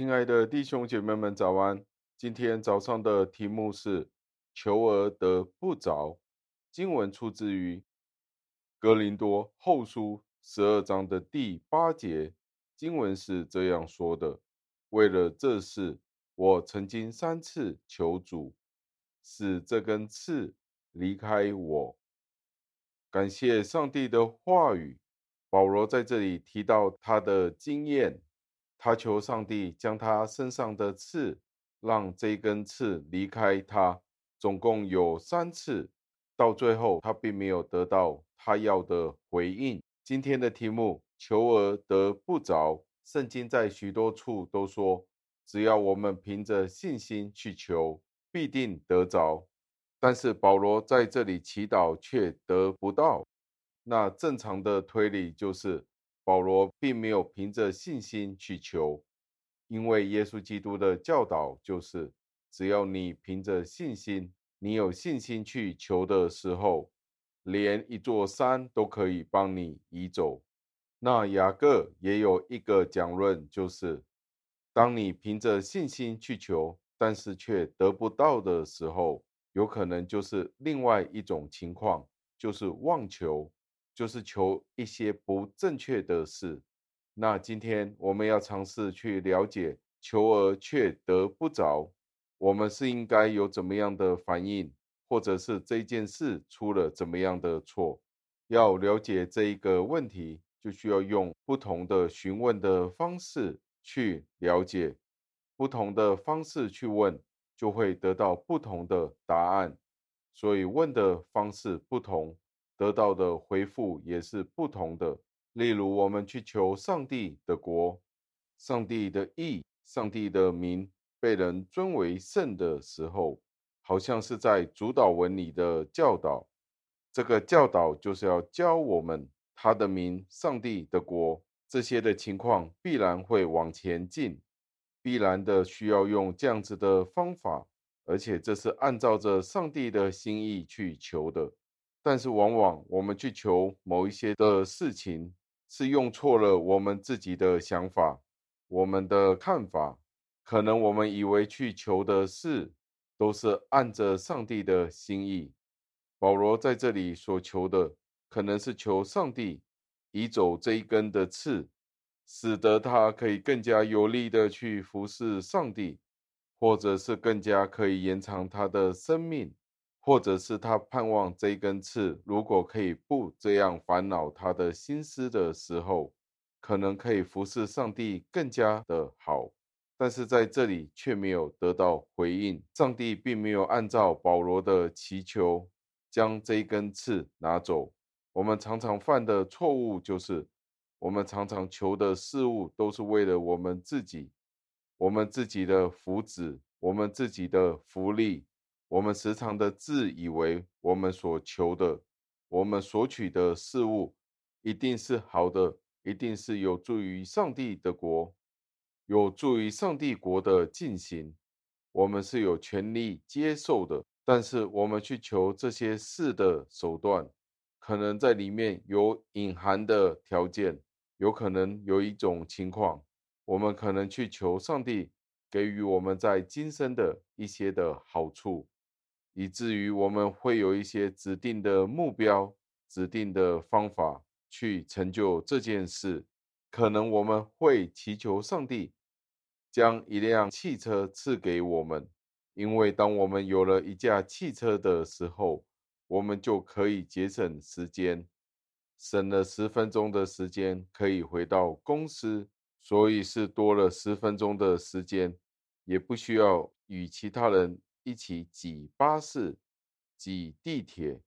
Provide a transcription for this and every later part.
亲爱的弟兄姐妹们，早安！今天早上的题目是“求而得不着”。经文出自于格林多后书十二章的第八节。经文是这样说的：“为了这事，我曾经三次求主，使这根刺离开我。”感谢上帝的话语。保罗在这里提到他的经验，他求上帝将他身上的刺，让这根刺离开他，总共有三次，到最后他并没有得到他要的回应。今天的题目：求而得不着。圣经在许多处都说，只要我们凭着信心去求，必定得着。但是保罗在这里祈祷却得不到。那正常的推理就是，保罗并没有凭着信心去求，因为耶稣基督的教导就是，只要你凭着信心，你有信心去求的时候，连一座山都可以帮你移走。那雅各也有一个讲论，就是当你凭着信心去求，但是却得不到的时候，有可能就是另外一种情况，就是妄求。就是求一些不正确的事。那今天我们要尝试去了解，求而却得不着，我们是应该有怎么样的反应，或者是这件事出了怎么样的错？要了解这一个问题，就需要用不同的询问的方式去了解，不同的方式去问，就会得到不同的答案。所以问的方式不同。得到的回复也是不同的。例如，我们去求上帝的国、上帝的义、上帝的名被人尊为圣的时候，好像是在主导文里的教导。这个教导就是要教我们他的名、上帝的国这些的情况，必然会往前进，必然的需要用这样子的方法，而且这是按照着上帝的心意去求的。但是往往我们去求某一些的事情，是用错了我们自己的想法，我们的看法。可能我们以为去求的事，都是按着上帝的心意。保罗在这里所求的，可能是求上帝移走这一根的刺，使得他可以更加有力的去服侍上帝，或者是更加可以延长他的生命。或者是他盼望这根刺，如果可以不这样烦恼他的心思的时候，可能可以服侍上帝更加的好。但是在这里却没有得到回应，上帝并没有按照保罗的祈求将这根刺拿走。我们常常犯的错误就是，我们常常求的事物都是为了我们自己，我们自己的福祉，我们自己的福利。我们时常的自以为我们所求的、我们所取的事物，一定是好的，一定是有助于上帝的国，有助于上帝国的进行。我们是有权利接受的。但是我们去求这些事的手段，可能在里面有隐含的条件，有可能有一种情况，我们可能去求上帝给予我们在今生的一些的好处。以至于我们会有一些指定的目标、指定的方法去成就这件事。可能我们会祈求上帝将一辆汽车赐给我们，因为当我们有了一架汽车的时候，我们就可以节省时间，省了十分钟的时间可以回到公司，所以是多了十分钟的时间，也不需要与其他人。一起挤巴士、挤地铁，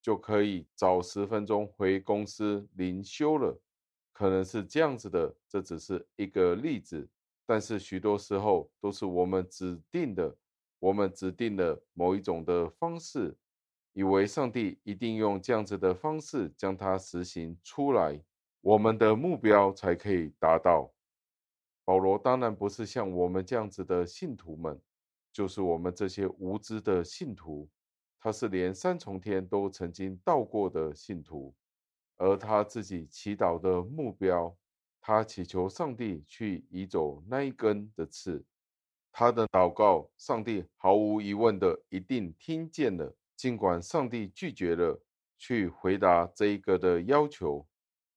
就可以早十分钟回公司灵修了。可能是这样子的，这只是一个例子。但是许多时候都是我们指定的，我们指定的某一种的方式，以为上帝一定用这样子的方式将它实行出来，我们的目标才可以达到。保罗当然不是像我们这样子的信徒们。就是我们这些无知的信徒，他是连三重天都曾经到过的信徒，而他自己祈祷的目标，他祈求上帝去移走那一根的刺。他的祷告，上帝毫无疑问的一定听见了。尽管上帝拒绝了去回答这一个的要求，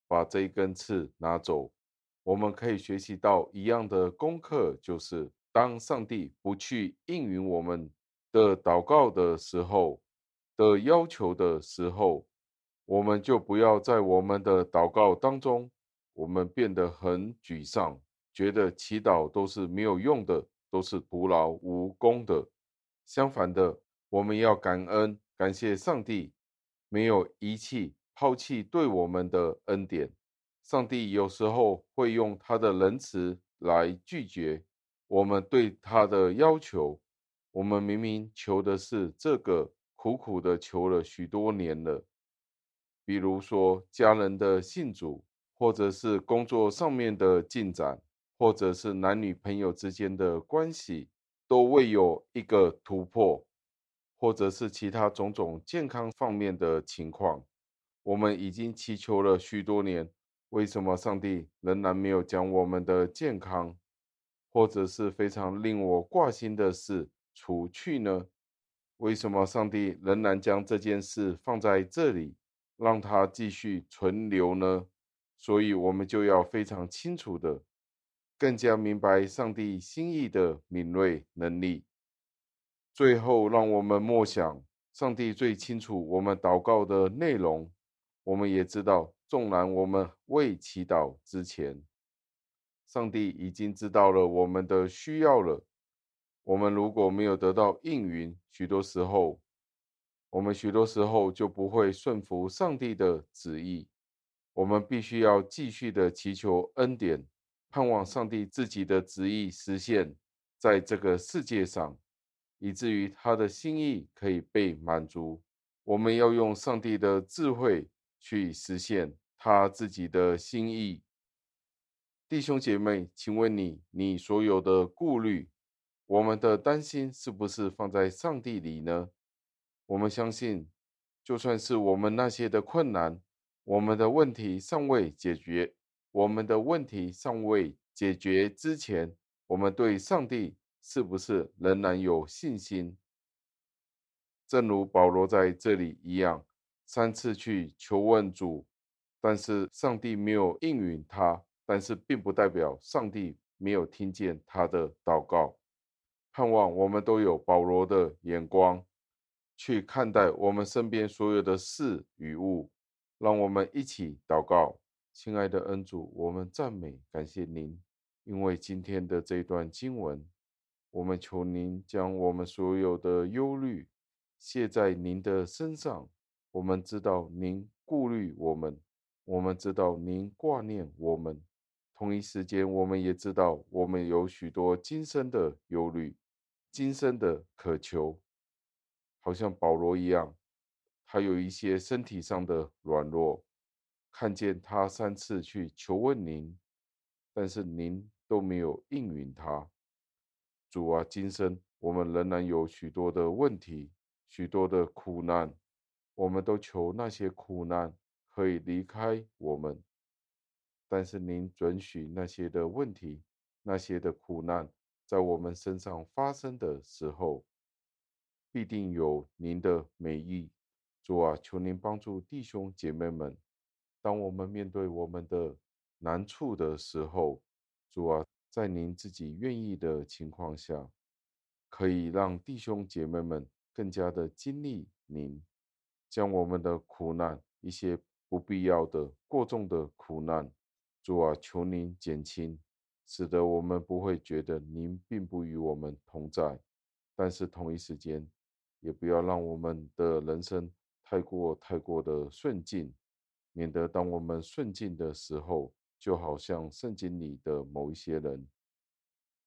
把这一根刺拿走，我们可以学习到一样的功课，就是当上帝不去应允我们的祷告的时候，的要求的时候，我们就不要在我们的祷告当中，我们变得很沮丧，觉得祈祷都是没有用的，都是徒劳无功的。相反的，我们要感恩，感谢上帝没有遗弃、抛弃对我们的恩典。上帝有时候会用他的仁慈来拒绝我们对他的要求。我们明明求的是这个，苦苦的求了许多年了。比如说家人的信主，或者是工作上面的进展，或者是男女朋友之间的关系，都未有一个突破。或者是其他种种健康方面的情况，我们已经祈求了许多年，为什么上帝仍然没有将我们的健康，或者是非常令我挂心的事除去呢？为什么上帝仍然将这件事放在这里，让它继续存留呢？所以，我们就要非常清楚的，更加明白上帝心意的敏锐能力。最后，让我们默想，上帝最清楚我们祷告的内容。我们也知道，纵然我们未祈祷之前，上帝已经知道了我们的需要了。我们如果没有得到应允，许多时候，我们许多时候就不会顺服上帝的旨意。我们必须要继续的祈求恩典，盼望上帝自己的旨意实现在这个世界上。以至于他的心意可以被满足，我们要用上帝的智慧去实现他自己的心意。弟兄姐妹，请问你，你所有的顾虑，我们的担心，是不是放在上帝里呢？我们相信，就算是我们那些的困难，我们的问题尚未解决，我们的问题尚未解决之前，我们对上帝。是不是仍然有信心？正如保罗在这里一样，三次去求问主，但是上帝没有应允他。但是并不代表上帝没有听见他的祷告。盼望我们都有保罗的眼光，去看待我们身边所有的事与物。让我们一起祷告，亲爱的恩主，我们赞美感谢您，因为今天的这段经文。我们求您将我们所有的忧虑卸在您的身上。我们知道您顾虑我们，我们知道您挂念我们。同一时间，我们也知道我们有许多今生的忧虑、今生的渴求，好像保罗一样，他有一些身体上的软弱。看见他三次去求问您，但是您都没有应允他。主啊，今生我们仍然有许多的问题，许多的苦难，我们都求那些苦难可以离开我们。但是您准许那些的问题，那些的苦难在我们身上发生的时候，必定有您的美意。主啊，求您帮助弟兄姐妹们，当我们面对我们的难处的时候，主啊。在您自己愿意的情况下，可以让弟兄姐妹们更加的经历您，将我们的苦难，一些不必要的过重的苦难，主啊，求您减轻，使得我们不会觉得您并不与我们同在。但是同一时间，也不要让我们的人生太过太过的顺境，免得当我们顺境的时候，就好像圣经里的某一些人，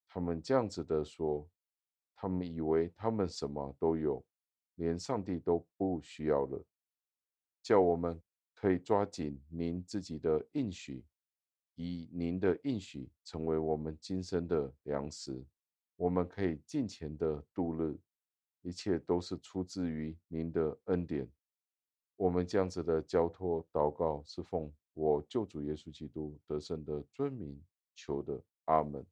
他们这样子的说，他们以为他们什么都有，连上帝都不需要了。叫我们可以抓紧您自己的应许，以您的应许成为我们今生的粮食，我们可以尽情的度日，一切都是出自于您的恩典。我们这样子的交托祷告，是奉我救主耶稣基督得胜的尊名求的，阿门。